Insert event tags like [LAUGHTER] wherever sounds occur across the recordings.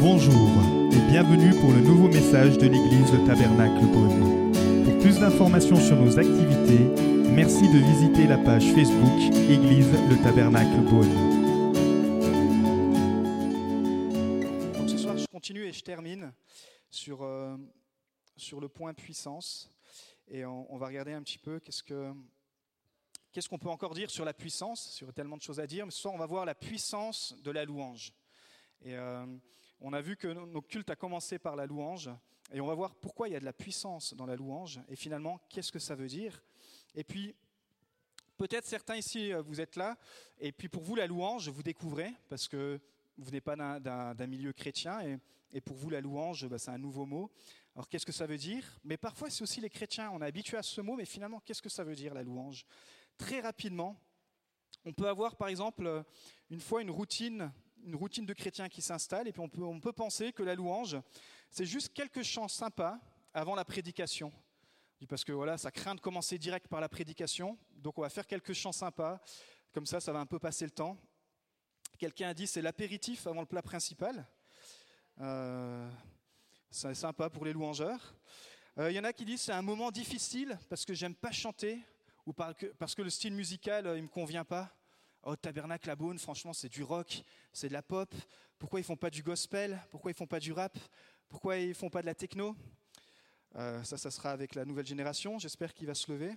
Bonjour et bienvenue pour le nouveau message de l'église Le Tabernacle Beaune. Pour plus d'informations sur nos activités, merci de visiter la page Facebook Église Le Tabernacle Beaune. Donc ce soir, je continue et je termine sur, euh, sur le point puissance. Et on, va regarder un petit peu qu'est-ce que qu'est-ce qu'on peut encore dire sur la puissance, sur tellement de choses à dire. Mais ce soir, on va voir la puissance de la louange. Et euh, on a vu que nos cultes a commencé par la louange. Et on va voir pourquoi il y a de la puissance dans la louange. Et finalement, qu'est-ce que ça veut dire Et puis, peut-être certains ici, euh, vous êtes là. Et puis pour vous, la louange, vous découvrez, parce que vous venez pas d'un- milieu chrétien. Et, et pour vous, la louange, bah, c'est un nouveau mot. Alors qu'est-ce que ça veut dire? Mais parfois, c'est aussi les chrétiens. On est habitué à ce mot, mais finalement, qu'est-ce que ça veut dire, la louange? Très rapidement, on peut avoir, par exemple, euh, une fois une routine, une routine de chrétien qui s'installe, et puis on peut, on peut penser que la louange, c'est juste quelques chants sympas avant la prédication. Parce que voilà, ça craint de commencer direct par la prédication, donc on va faire quelques chants sympas, comme ça, ça va un peu passer le temps. Quelqu'un a dit c'est l'apéritif avant le plat principal. Euh, c'est sympa pour les louangeurs. Euh, Il y en a qui disent c'est un moment difficile parce que j'aime pas chanter ou par- que- parce que le style musical euh, il me convient pas. Oh Tabernacle à Beaune, franchement c'est du rock, c'est de la pop. Pourquoi ils font pas du gospel? Pourquoi ils font pas du rap? Pourquoi ils font pas de la techno? Euh, Ça, ça sera avec la nouvelle génération. J'espère qu'il va se lever.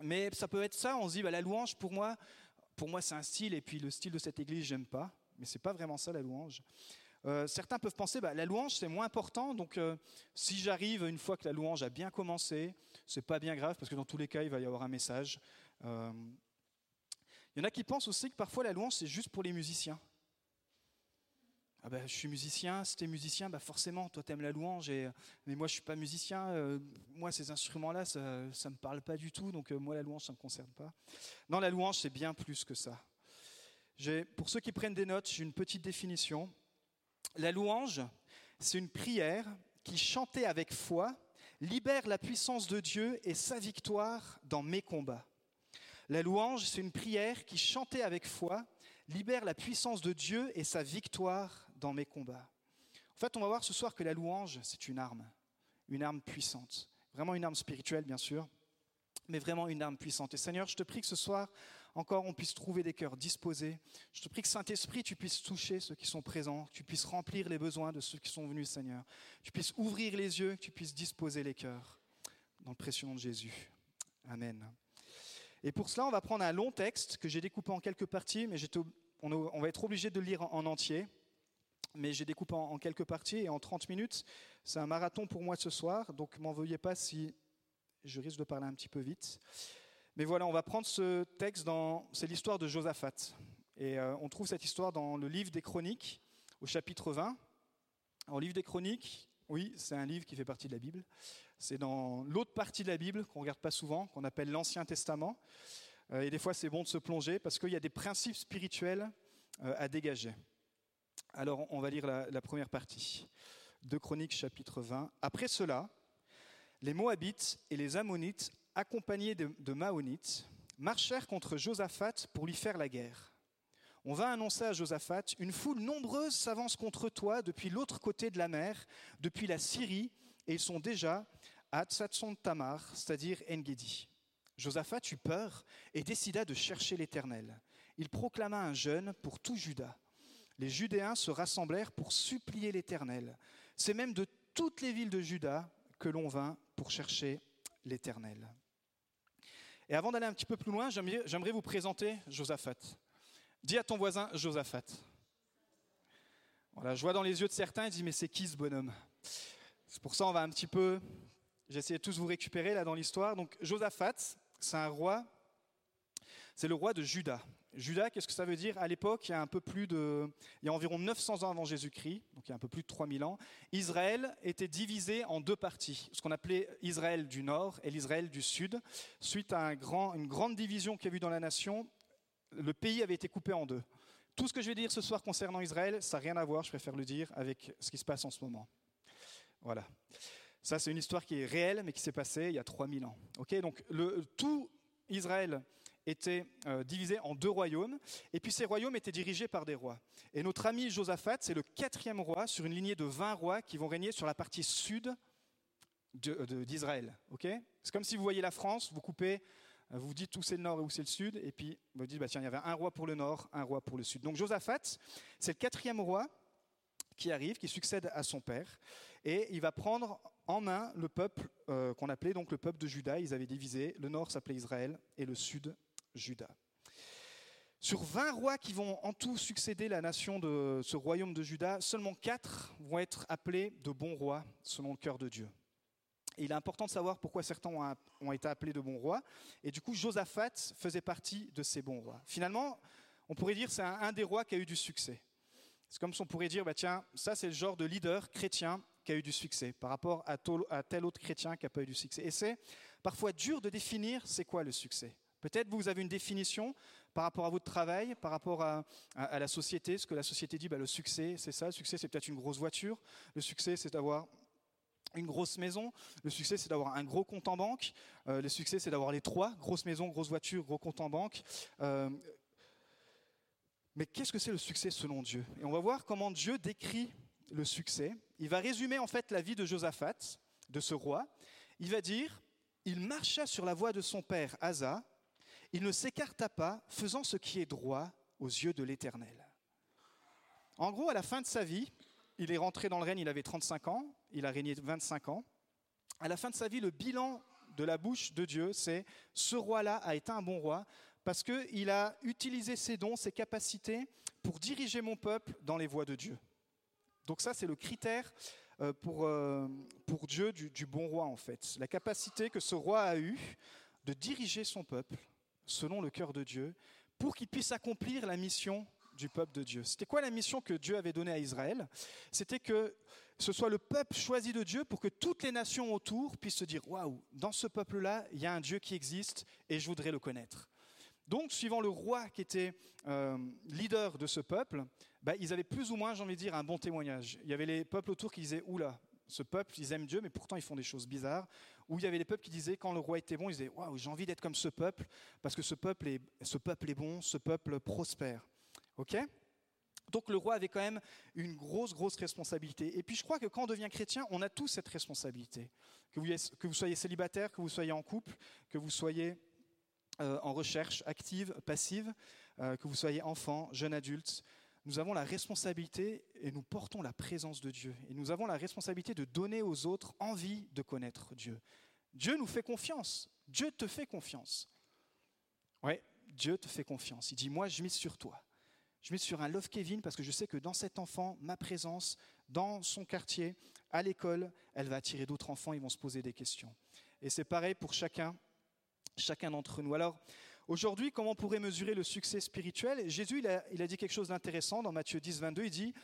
Mais ça peut être ça. On se dit bah, la louange pour moi, pour moi c'est un style et puis le style de cette église j'aime pas. Mais c'est pas vraiment ça la louange. Euh, certains peuvent penser bah, la louange c'est moins important, donc euh, si j'arrive une fois que la louange a bien commencé, c'est pas bien grave parce que dans tous les cas il va y avoir un message. Il y en a qui pensent aussi que parfois la louange c'est juste pour les musiciens. Ah ben, je suis musicien, si t'es musicien, bah forcément, toi t'aimes la louange, et, mais moi je suis pas musicien, euh, moi ces instruments-là, ça, ça me parle pas du tout, donc euh, moi la louange ça me concerne pas. Non, la louange c'est bien plus que ça. Pour ceux qui prennent des notes, j'ai une petite définition. La louange, c'est une prière qui, chantée avec foi, libère la puissance de Dieu et sa victoire dans mes combats. La louange, c'est une prière qui, chantée avec foi, libère la puissance de Dieu et sa victoire dans mes combats. En fait, on va voir ce soir que la louange, c'est une arme, une arme puissante. Vraiment une arme spirituelle, bien sûr, mais vraiment une arme puissante. Et Seigneur, je te prie que ce soir, encore, on puisse trouver des cœurs disposés. Je te prie que Saint-Esprit, tu puisses toucher ceux qui sont présents, tu puisses remplir les besoins de ceux qui sont venus, Seigneur. Tu puisses ouvrir les yeux, tu puisses disposer les cœurs. Dans le précieux nom de Jésus. Amen. Et pour cela, on va prendre un long texte que j'ai découpé en quelques parties, mais on va être obligé de le lire en en entier. Mais j'ai découpé en quelques parties et en 30 minutes. C'est un marathon pour moi ce soir, donc m'en veuillez pas si je risque de parler un petit peu vite. Mais voilà, on va prendre ce texte. C'est l'histoire de Josaphat. Et euh, on trouve cette histoire dans le livre des Chroniques, au chapitre 20. Alors, livre des Chroniques, oui, c'est un livre qui fait partie de la Bible. C'est dans l'autre partie de la Bible qu'on ne regarde pas souvent, qu'on appelle l'Ancien Testament. Euh, et des fois, c'est bon de se plonger parce qu'il y a des principes spirituels euh, à dégager. Alors, on va lire la, première partie. De Chroniques, chapitre 20. Après cela, les Moabites et les Ammonites, accompagnés de, de Maonites, marchèrent contre Josaphat pour lui faire la guerre. On vint annoncer à Josaphat Une foule nombreuse s'avance contre toi depuis l'autre côté de la mer, depuis la Syrie, et ils sont déjà à Tsatson Tamar, c'est-à-dire Engedi. Josaphat eut peur et décida de chercher l'Éternel. Il proclama un jeûne pour tout Juda. Les Judéens se rassemblèrent pour supplier l'Éternel. C'est même de toutes les villes de Juda que l'on vint pour chercher l'Éternel. Et avant d'aller un petit peu plus loin, j'aimerais vous présenter Josaphat. Dis à ton voisin Josaphat. Voilà, je vois dans les yeux de certains, ils disent mais c'est qui ce bonhomme? C'est pour ça on va un petit peu, j'ai essayé de tous vous récupérer là dans l'histoire. Donc Josaphat, c'est un roi, c'est le roi de Juda. Juda, qu'est-ce que ça veut dire? À l'époque, il y a un peu plus de, il y a environ 900 ans avant Jésus-Christ, donc il y a un peu plus de 3000 ans, Israël était divisé en deux parties, ce qu'on appelait Israël du Nord et l'Israël du Sud. Suite à une grande division qu'il y a eu dans la nation, le pays avait été coupé en deux. Tout ce que je vais dire ce soir concernant Israël, ça n'a rien à voir, je préfère le dire, avec ce qui se passe en ce moment. Voilà. Ça, c'est une histoire qui est réelle, mais qui s'est passée il y a 3000 ans. Ok, donc le, tout Israël étaient euh, divisés en deux royaumes, et puis ces royaumes étaient dirigés par des rois. Et notre ami Josaphat, c'est le quatrième roi sur une lignée de 20 rois qui vont régner sur la partie sud d'Israël. c'est comme si vous voyez la France, vous coupez, euh, vous dites où c'est le nord et où c'est le sud, et puis vous dites, bah, tiens, il y avait un roi pour le nord, un roi pour le sud. Donc Josaphat, c'est le quatrième roi qui arrive, qui succède à son père, et il va prendre en main le peuple euh, qu'on appelait donc le peuple de Juda. Ils avaient divisé, le nord s'appelait Israël et le sud Juda. Sur 20 rois qui vont en tout succéder la nation de ce royaume de Juda, seulement 4 vont être appelés de bons rois selon le cœur de Dieu. Et il est important de savoir pourquoi certains ont, été appelés de bons rois. Et du coup, Josaphat faisait partie de ces bons rois. Finalement, on pourrait dire c'est un, des rois qui a eu du succès. C'est comme si on pourrait dire, bah tiens, ça c'est le genre de leader chrétien qui a eu du succès par rapport à, tel autre chrétien qui n'a pas eu du succès. Et c'est parfois dur de définir c'est quoi le succès. Peut-être vous avez une définition par rapport à votre travail, par rapport à, la société, ce que la société dit, bah, le succès, c'est ça. Le succès, c'est peut-être une grosse voiture. Le succès, c'est d'avoir une grosse maison. Le succès, c'est d'avoir un gros compte en banque. Euh, le succès, c'est d'avoir les trois, grosse maison, grosse voiture, gros compte en banque. Euh, mais qu'est-ce que c'est le succès selon Dieu? Et on va voir comment Dieu décrit le succès. Il va résumer en fait la vie de Josaphat, de ce roi. Il va dire, il marcha sur la voie de son père Asa, il ne s'écarta pas, faisant ce qui est droit aux yeux de l'Éternel. En gros, à la fin de sa vie, il est rentré dans le règne, il avait 35 ans, il a régné 25 ans. À la fin de sa vie, le bilan de la bouche de Dieu, c'est ce roi-là a été un bon roi parce qu'il a utilisé ses dons, ses capacités pour diriger mon peuple dans les voies de Dieu. Donc ça, c'est le critère euh, pour, euh, pour Dieu du, du, bon roi, en fait. La capacité que ce roi a eue de diriger son peuple selon le cœur de Dieu pour qu'il puisse accomplir la mission du peuple de Dieu. C'était quoi la mission que Dieu avait donnée à Israël? C'était que ce soit le peuple choisi de Dieu pour que toutes les nations autour puissent se dire Waouh, dans ce peuple-là, il y a un Dieu qui existe et je voudrais le connaître. Donc, suivant le roi qui était euh, leader de ce peuple, bah, ils avaient plus ou moins, j'ai envie de dire, un bon témoignage. Il y avait les peuples autour qui disaient Oula, ce peuple, ils aiment Dieu, mais pourtant ils font des choses bizarres. Ou il y avait les peuples qui disaient, quand le roi était bon, ils disaient Waouh, j'ai envie d'être comme ce peuple, parce que ce peuple est, bon, ce peuple prospère. Ok? Donc le roi avait quand même une grosse, grosse responsabilité. Et puis je crois que quand on devient chrétien, on a tous cette responsabilité. Que vous, que vous soyez célibataire, que vous soyez en couple, que vous soyez euh, en recherche active, passive, euh, que vous soyez enfant, jeune adulte, nous avons la responsabilité et nous portons la présence de Dieu. Et nous avons la responsabilité de donner aux autres envie de connaître Dieu. Dieu nous fait confiance. Dieu te fait confiance. Oui, Dieu te fait confiance. Il dit, moi, je mise sur toi. Je mise sur un Love Kevin parce que je sais que dans cet enfant, ma présence, dans son quartier, à l'école, elle va attirer d'autres enfants, ils vont se poser des questions. Et c'est pareil pour chacun, chacun d'entre nous. Alors, aujourd'hui, comment on pourrait mesurer le succès spirituel? Jésus, il a, dit quelque chose d'intéressant dans Matthieu 10, 22. Il dit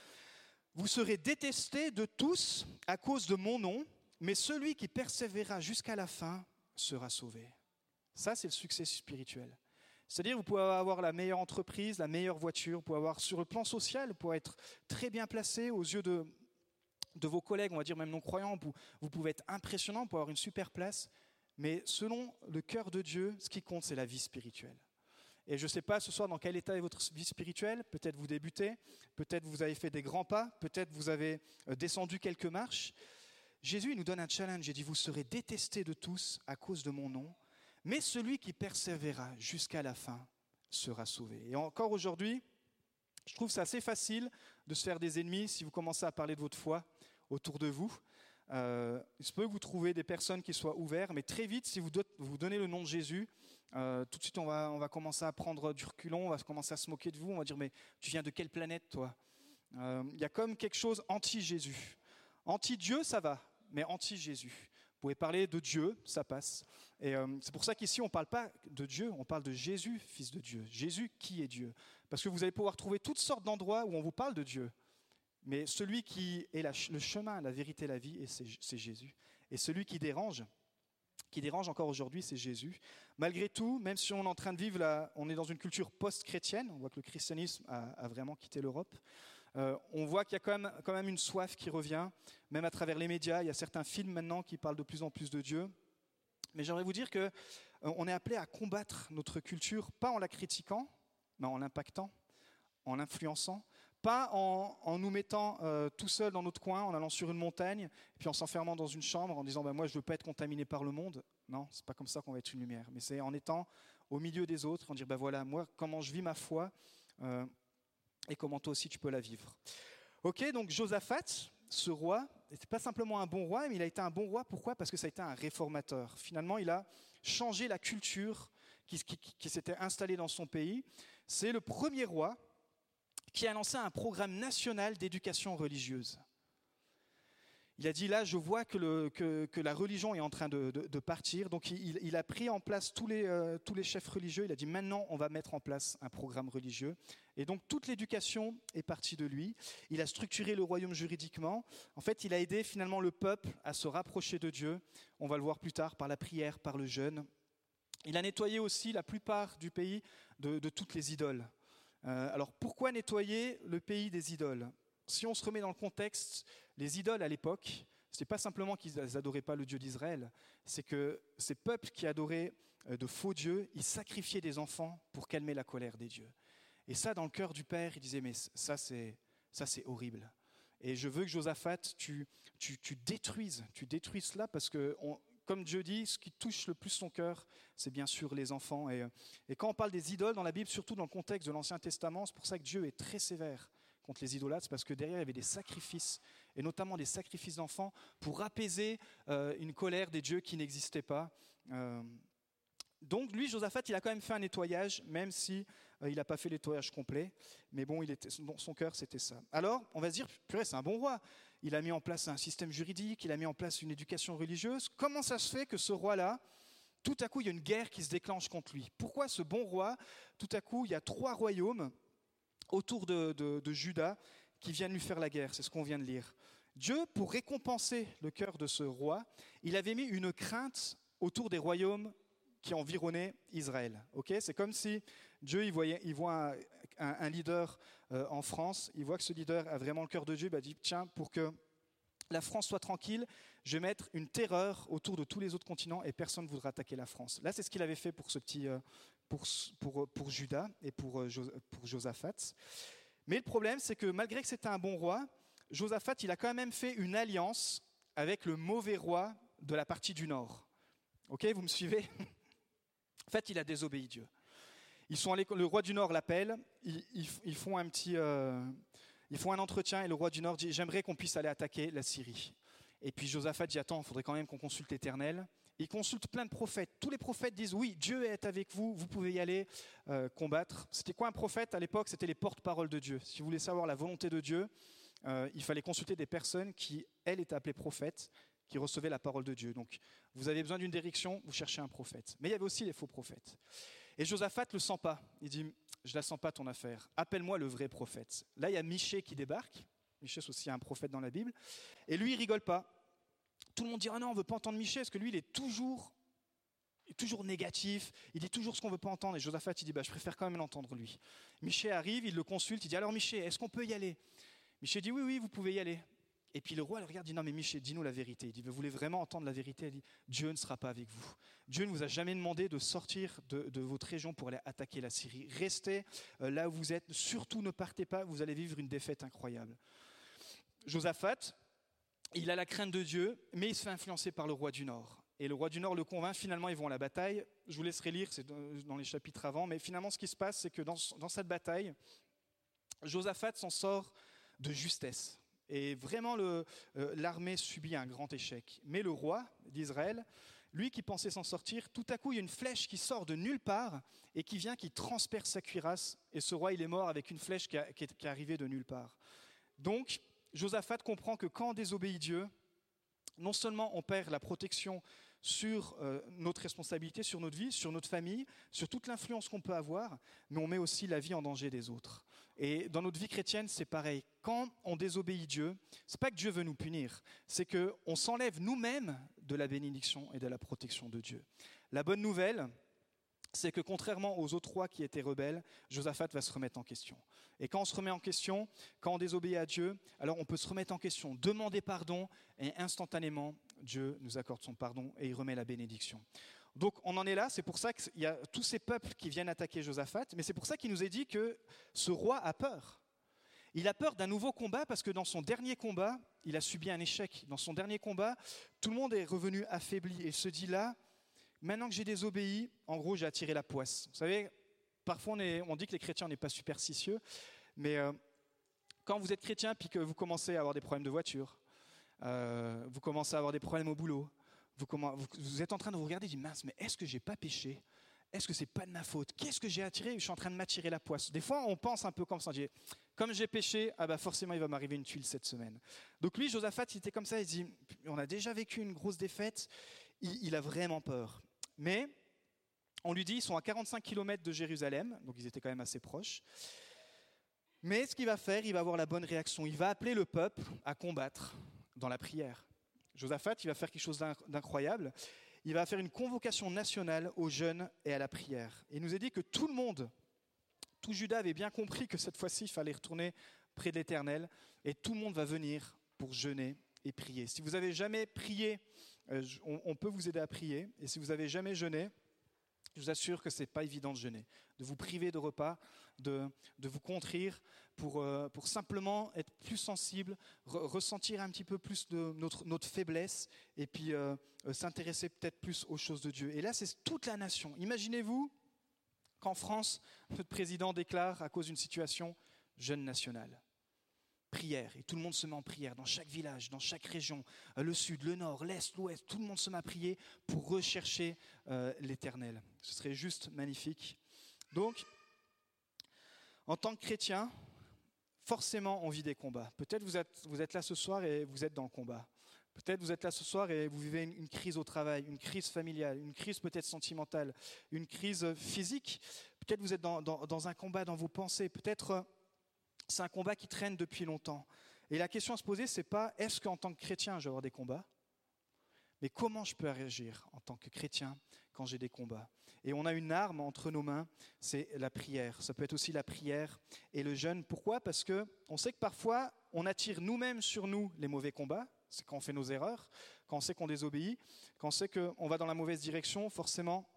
Vous serez détestés de tous à cause de mon nom, mais celui qui persévérera jusqu'à la fin sera sauvé. Ça, c'est le succès spirituel. C'est-à-dire, vous pouvez avoir la meilleure entreprise, la meilleure voiture, vous pouvez avoir sur le plan social, vous pouvez être très bien placé aux yeux de, vos collègues, on va dire même non-croyants, vous, vous pouvez être impressionnant, vous pouvez avoir une super place, mais selon le cœur de Dieu, ce qui compte, c'est la vie spirituelle. Et je ne sais pas ce soir dans quel état est votre vie spirituelle, peut-être vous débutez, peut-être vous avez fait des grands pas, peut-être vous avez euh, descendu quelques marches. Jésus il nous donne un challenge, il dit, vous serez détestés de tous à cause de mon nom, mais celui qui persévérera jusqu'à la fin sera sauvé. Et encore aujourd'hui, je trouve c'est assez facile de se faire des ennemis si vous commencez à parler de votre foi autour de vous. Euh, il se peut que vous trouviez des personnes qui soient ouvertes, mais très vite, si vous, vous donnez le nom de Jésus, euh, tout de suite, on va, on va commencer à prendre du reculon, on va commencer à se moquer de vous, on va dire, mais tu viens de quelle planète, toi? Euh, Il y a comme quelque chose anti-Jésus. Anti-Dieu, ça va, mais anti-Jésus. Vous pouvez parler de Dieu, ça passe. Et c'est pour ça qu'ici, on ne parle pas de Dieu, on parle de Jésus, fils de Dieu. Jésus qui est Dieu? Parce que vous allez pouvoir trouver toutes sortes d'endroits où on vous parle de Dieu. Mais celui qui est le chemin, la vérité, la vie, c'est Jésus. Et celui qui dérange, qui dérange encore aujourd'hui, c'est Jésus. Malgré tout, même si on est en train de vivre, on est dans une culture post-chrétienne, on voit que le christianisme a vraiment quitté l'Europe. Euh, on voit qu'il y a quand même, quand même une soif qui revient, même à travers les médias. Il y a certains films maintenant qui parlent de plus en plus de Dieu. Mais j'aimerais vous dire que euh, on est appelé à combattre notre culture, pas en la critiquant, mais en l'impactant, en l'influençant, pas en, nous mettant euh, tout seul dans notre coin, en allant sur une montagne, puis en s'enfermant dans une chambre, en disant bah, Moi, je ne veux pas être contaminé par le monde. Non, c'est pas comme ça qu'on va être une lumière. Mais c'est en étant au milieu des autres, en dire bah, Voilà, moi, comment je vis ma foi euh, et comment toi aussi tu peux la vivre. Ok, donc Josaphat, ce roi, n'était pas simplement un bon roi, mais il a été un bon roi. Pourquoi? Parce que ça a été un réformateur. Finalement, il a changé la culture qui s'était installée dans son pays. C'est le premier roi qui a lancé un programme national d'éducation religieuse. Il a dit là, je vois que, la religion est en train de, partir, donc il, a pris en place tous les, euh, tous les chefs religieux, il a dit maintenant on va mettre en place un programme religieux. Et donc toute l'éducation est partie de lui. Il a structuré le royaume juridiquement. En fait, il a aidé finalement le peuple à se rapprocher de Dieu. On va le voir plus tard par la prière, par le jeûne. Il a nettoyé aussi la plupart du pays de toutes les idoles. Euh, alors pourquoi nettoyer le pays des idoles? Si on se remet dans le contexte, les idoles à l'époque, ce n'est pas simplement qu'ils n'adoraient pas le Dieu d'Israël, c'est que ces peuples qui adoraient euh, de faux dieux, ils sacrifiaient des enfants pour calmer la colère des dieux. Et ça, dans le cœur du père, il disait, mais ça c'est, ça c'est horrible. Et je veux que Josaphat, tu, tu, tu détruises, tu détruises cela parce que comme Dieu dit, ce qui touche le plus son cœur, c'est bien sûr les enfants. Et, quand on parle des idoles dans la Bible, surtout dans le contexte de l'Ancien Testament, c'est pour ça que Dieu est très sévère contre les idolâtres, parce que derrière, il y avait des sacrifices, et notamment des sacrifices d'enfants, pour apaiser euh, une colère des dieux qui n'existaient pas. Euh, donc lui, Josaphat, il a quand même fait un nettoyage, même si euh, il n'a pas fait le nettoyage complet. Mais bon, il était, son cœur, c'était ça. Alors, on va se dire, purée, c'est un bon roi il a mis en place un système juridique, il a mis en place une éducation religieuse. Comment ça se fait que ce roi-là, tout à coup, il y a une guerre qui se déclenche contre lui? Pourquoi ce bon roi, tout à coup, il y a trois royaumes autour de, de Juda qui viennent lui faire la guerre? C'est ce qu'on vient de lire. Dieu, pour récompenser le cœur de ce roi, il avait mis une crainte autour des royaumes qui environnaient Israël. c'est comme si Dieu il, voyait, il voit un, leader euh, en France, il voit que ce leader a vraiment le cœur de Dieu, il dit tiens, pour que la France soit tranquille, je vais mettre une terreur autour de tous les autres continents et personne ne voudra attaquer la France. Là, c'est ce qu'il avait fait pour ce petit, euh, pour, pour, pour, Judas et pour, euh, pour Josaphat. Mais le problème, c'est que malgré que c'était un bon roi, Josaphat, il a quand même fait une alliance avec le mauvais roi de la partie du nord. Ok, vous me suivez? En fait, il a désobéi Dieu. Ils sont le roi du Nord l'appelle, ils, font un petit, euh, ils font un entretien et le roi du Nord dit j'aimerais qu'on puisse aller attaquer la Syrie. Et puis Josaphat dit attends, il faudrait quand même qu'on consulte l'Éternel. Il consulte plein de prophètes. Tous les prophètes disent oui, Dieu est avec vous, vous pouvez y aller euh, combattre. C'était quoi un prophète à l'époque? C'était les porte-paroles de Dieu. Si vous voulez savoir la volonté de Dieu, euh, il fallait consulter des personnes qui, elles, étaient appelées prophètes, qui recevaient la parole de Dieu. Donc, vous avez besoin d'une direction, vous cherchez un prophète. Mais il y avait aussi les faux prophètes. Et Josaphat le sent pas. Il dit, je la sens pas ton affaire. Appelle-moi le vrai prophète. Là, il y a Michée qui débarque. Michée, c'est aussi un prophète dans la Bible. Et lui, il rigole pas. Tout le monde dit, ah non, on veut pas entendre Michée, parce que lui, il est toujours, toujours négatif. Il dit toujours ce qu'on veut pas entendre. Et Josaphat, il dit, bah, je préfère quand même l'entendre lui. Michée arrive, il le consulte, il dit, alors Michée, est-ce qu'on peut y aller? Michée dit, oui, oui, vous pouvez y aller. Et puis le roi le regarde, dit non mais Michel, dis-nous la vérité. Il dit, vous voulez vraiment entendre la vérité? Il dit, Dieu ne sera pas avec vous. Dieu ne vous a jamais demandé de sortir de, votre région pour aller attaquer la Syrie. Restez euh, là où vous êtes. Surtout ne partez pas, vous allez vivre une défaite incroyable. Josaphat, il a la crainte de Dieu, mais il se fait influencer par le roi du Nord. Et le roi du Nord le convainc, finalement ils vont à la bataille. Je vous laisserai lire, c'est dans les chapitres avant, mais finalement ce qui se passe, c'est que dans, dans cette bataille, Josaphat s'en sort de justesse. Et vraiment, euh, l'armée subit un grand échec. Mais le roi d'Israël, lui qui pensait s'en sortir, tout à coup, il y a une flèche qui sort de nulle part et qui vient, qui transperce sa cuirasse. Et ce roi, il est mort avec une flèche qui, est, arrivée de nulle part. Donc, Josaphat comprend que quand on désobéit Dieu, non seulement on perd la protection sur euh, notre responsabilité, sur notre vie, sur notre famille, sur toute l'influence qu'on peut avoir, mais on met aussi la vie en danger des autres. Et dans notre vie chrétienne, c'est pareil. Quand on désobéit Dieu, c'est pas que Dieu veut nous punir, c'est que on s'enlève nous-mêmes de la bénédiction et de la protection de Dieu. La bonne nouvelle, c'est que contrairement aux autres rois qui étaient rebelles, Josaphat va se remettre en question. Et quand on se remet en question, quand on désobéit à Dieu, alors on peut se remettre en question, demander pardon, et instantanément, Dieu nous accorde son pardon et il remet la bénédiction. Donc on en est là, c'est pour ça qu'il y a tous ces peuples qui viennent attaquer Josaphat, mais c'est pour ça qu'il nous est dit que ce roi a peur. Il a peur d'un nouveau combat parce que dans son dernier combat, il a subi un échec. Dans son dernier combat, tout le monde est revenu affaibli et se dit là, maintenant que j'ai désobéi, en gros, j'ai attiré la poisse. Vous savez, parfois on, dit que les chrétiens n'est pas superstitieux, mais euh, quand vous êtes chrétien puis que vous commencez à avoir des problèmes de voiture, euh, vous commencez à avoir des problèmes au boulot, vous, vous, êtes en train de vous regarder et dire mince, mais est-ce que j'ai pas péché? Est-ce que c'est pas de ma faute? Qu'est-ce que j'ai attiré? Je suis en train de m'attirer la poisse. Des fois, on pense un peu comme ça. Comme j'ai péché, ah bah forcément, il va m'arriver une tuile cette semaine. Donc lui, Josaphat, il était comme ça. Il dit on a déjà vécu une grosse défaite. Il, a vraiment peur. Mais on lui dit ils sont à 45 km de Jérusalem, donc ils étaient quand même assez proches. Mais ce qu'il va faire, il va avoir la bonne réaction. Il va appeler le peuple à combattre dans la prière. Josaphat, il va faire quelque chose d'incroyable il va faire une convocation nationale aux jeunes et à la prière. Il nous a dit que tout le monde, tout Judas avait bien compris que cette fois-ci, il fallait retourner près de l'Éternel, et tout le monde va venir pour jeûner et prier. Si vous n'avez jamais prié, euh, on peut vous aider à prier, et si vous n'avez jamais jeûné, je vous assure que ce n'est pas évident de jeûner, de vous priver de repas, de, vous contrir pour, euh, pour simplement être plus sensible, ressentir un petit peu plus de notre, notre faiblesse et puis euh, euh, s'intéresser peut-être plus aux choses de Dieu. Et là, c'est toute la nation. Imaginez-vous qu'en France, notre président déclare à cause d'une situation jeûne national prière. Et tout le monde se met en prière dans chaque village, dans chaque région, euh, le sud, le nord, l'est, l'ouest. Tout le monde se met à prier pour rechercher euh, l'éternel. Ce serait juste magnifique. Donc, en tant que chrétien, forcément, on vit des combats. Peut-être vous êtes, vous êtes là ce soir et vous êtes dans le combat. Peut-être vous êtes là ce soir et vous vivez une, crise au travail, une crise familiale, une crise peut-être sentimentale, une crise physique. Peut-être vous êtes dans, dans, un combat dans vos pensées. Peut-être c'est un combat qui traîne depuis longtemps. Et la question à se poser, c'est pas est-ce qu'en tant que chrétien, je vais avoir des combats, mais comment je peux réagir en tant que chrétien quand j'ai des combats? Et on a une arme entre nos mains, c'est la prière. Ça peut être aussi la prière et le jeûne. Pourquoi? Parce que on sait que parfois on attire nous-mêmes sur nous les mauvais combats. C'est quand on fait nos erreurs, quand on sait qu'on désobéit, quand on sait qu'on va dans la mauvaise direction, forcément,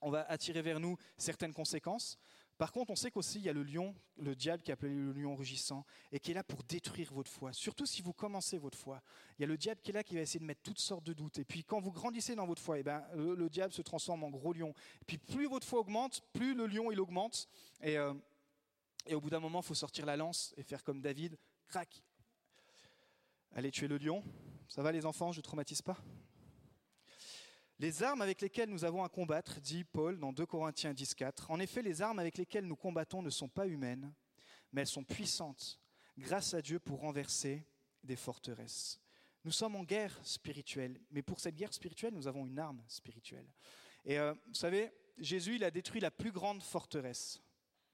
on va attirer vers nous certaines conséquences. Par contre, on sait qu'aussi il y a le lion, le diable qui est appelé le lion rugissant, et qui est là pour détruire votre foi. Surtout si vous commencez votre foi. Il y a le diable qui est là qui va essayer de mettre toutes sortes de doutes. Et puis quand vous grandissez dans votre foi, eh ben, le, diable se transforme en gros lion. Et puis plus votre foi augmente, plus le lion il augmente. Et, euh, et au bout d'un moment, il faut sortir la lance et faire comme David, crac, allez tuer le lion. Ça va les enfants, je ne traumatise pas? Les armes avec lesquelles nous avons à combattre, dit Paul dans 2 Corinthiens 10.4, en effet, les armes avec lesquelles nous combattons ne sont pas humaines, mais elles sont puissantes, grâce à Dieu pour renverser des forteresses. Nous sommes en guerre spirituelle, mais pour cette guerre spirituelle, nous avons une arme spirituelle. Et euh, vous savez, Jésus, il a détruit la plus grande forteresse.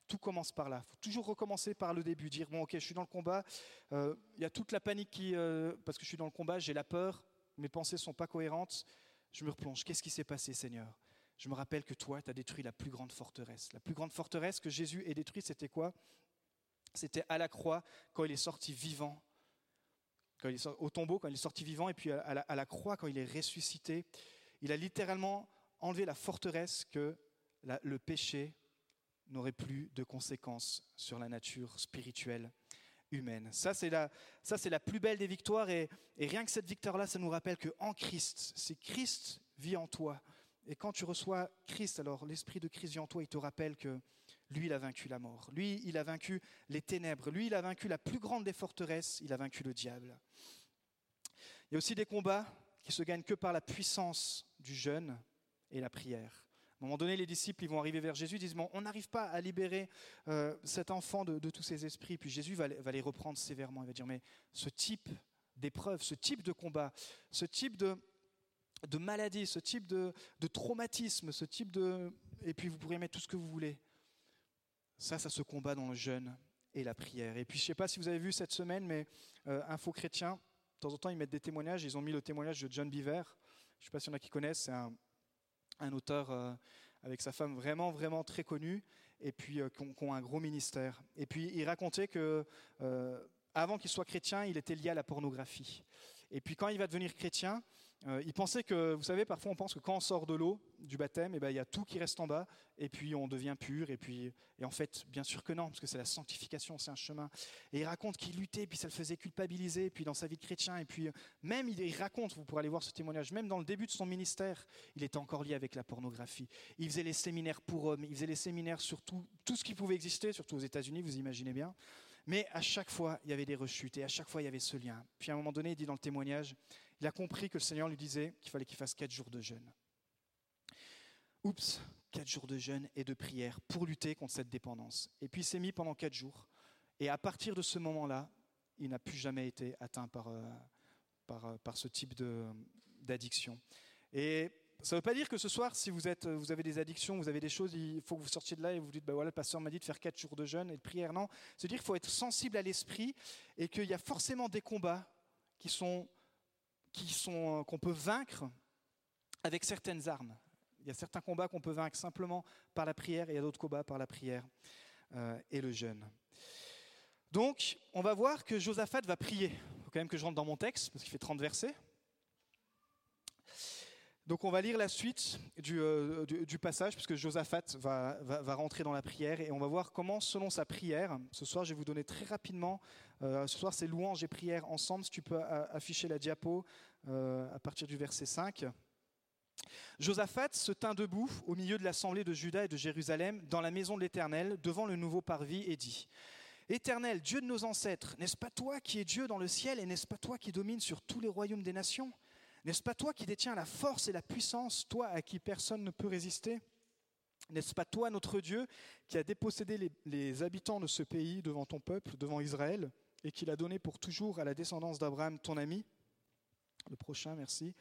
Tout commence par là. Il faut toujours recommencer par le début, dire, bon ok, je suis dans le combat, euh, il y a toute la panique qui... Euh, parce que je suis dans le combat, j'ai la peur, mes pensées ne sont pas cohérentes, je me replonge. Qu'est-ce qui s'est passé, Seigneur? Je me rappelle que toi, tu as détruit la plus grande forteresse. La plus grande forteresse que Jésus ait détruite, c'était quoi? C'était à la croix, quand il est sorti vivant. Quand il est au tombeau, quand il est sorti vivant, et puis à la, croix, quand il est ressuscité. Il a littéralement enlevé la forteresse que le péché n'aurait plus de conséquences sur la nature spirituelle humaine. Ça, c'est la, la plus belle des victoires. Et, rien que cette victoire-là, ça nous rappelle qu'en Christ, c'est Christ vit en toi. Et quand tu reçois Christ, alors l'Esprit de Christ vit en toi, il te rappelle que lui, il a vaincu la mort. Lui, il a vaincu les ténèbres. Lui, il a vaincu la plus grande des forteresses. Il a vaincu le diable. Il y a aussi des combats qui se gagnent que par la puissance du jeûne et la prière. Un moment donné, les disciples ils vont arriver vers Jésus, ils disent, on n'arrive pas à libérer euh, cet enfant de, tous ses esprits. Puis Jésus va, les reprendre sévèrement. Il va dire, mais ce type d'épreuve, ce type de combat, ce type de, de maladie, ce type de, traumatisme, ce type de... Et puis vous pourriez mettre tout ce que vous voulez. Ça, ça se combat dans le jeûne et la prière. Et puis je ne sais pas si vous avez vu cette semaine, mais euh, Info Chrétien, de temps en temps, ils mettent des témoignages. Ils ont mis le témoignage de John Beaver. Je ne sais pas s'il y en a qui connaissent. C'est un, un auteur euh, avec sa femme vraiment, vraiment très connue, et puis euh, qui, ont, un gros ministère. Et puis il racontait que euh, avant qu'il soit chrétien, il était lié à la pornographie. Et puis quand il va devenir chrétien, Euh, il pensait que, vous savez, parfois on pense que quand on sort de l'eau, du baptême, eh ben, il y a tout qui reste en bas, et puis on devient pur, et puis, et en fait, bien sûr que non, parce que c'est la sanctification, c'est un chemin. Et il raconte qu'il luttait, puis ça le faisait culpabiliser, puis dans sa vie de chrétien, et puis même il, raconte, vous pourrez aller voir ce témoignage, même dans le début de son ministère, il était encore lié avec la pornographie. Il faisait les séminaires pour hommes, il faisait les séminaires sur tout, tout ce qui pouvait exister, surtout aux États-Unis, vous imaginez bien. Mais à chaque fois, il y avait des rechutes, et à chaque fois, il y avait ce lien. Puis à un moment donné, il dit dans le témoignage, il a compris que le Seigneur lui disait qu'il fallait qu'il fasse quatre jours de jeûne. Oups, quatre jours de jeûne et de prière pour lutter contre cette dépendance. Et puis il s'est mis pendant quatre jours. Et à partir de ce moment-là, il n'a plus jamais été atteint par, euh, euh, par ce type d'addiction. Et ça ne veut pas dire que ce soir, si vous, êtes, vous avez des addictions, vous avez des choses, il faut que vous sortiez de là et vous dites, bah voilà, le pasteur m'a dit de faire quatre jours de jeûne et de prière. Non, c'est dire qu'il faut être sensible à l'esprit et qu'il y a forcément des combats qui sont euh, qu'on peut vaincre avec certaines armes. Il y a certains combats qu'on peut vaincre simplement par la prière et il y a d'autres combats par la prière euh, et le jeûne. Donc, on va voir que Josaphat va prier. Il faut quand même que je rentre dans mon texte parce qu'il fait 30 versets. Donc on va lire la suite du, euh, passage, puisque Josaphat va, rentrer dans la prière, et on va voir comment, selon sa prière, ce soir je vais vous donner très rapidement, euh, ce soir c'est louange et prière ensemble, si tu peux afficher la diapo euh, à partir du verset 5. Josaphat se tint debout au milieu de l'assemblée de Juda et de Jérusalem, dans la maison de l'Éternel, devant le nouveau parvis, et dit, Éternel, Dieu de nos ancêtres, n'est-ce pas toi qui es Dieu dans le ciel, et n'est-ce pas toi qui domines sur tous les royaumes des nations? N'est-ce pas toi qui détiens la force et la puissance, toi à qui personne ne peut résister? N'est-ce pas toi, notre Dieu, qui a dépossédé les, habitants de ce pays devant ton peuple, devant Israël, et qui l'a donné pour toujours à la descendance d'Abraham, ton ami? Le prochain, merci.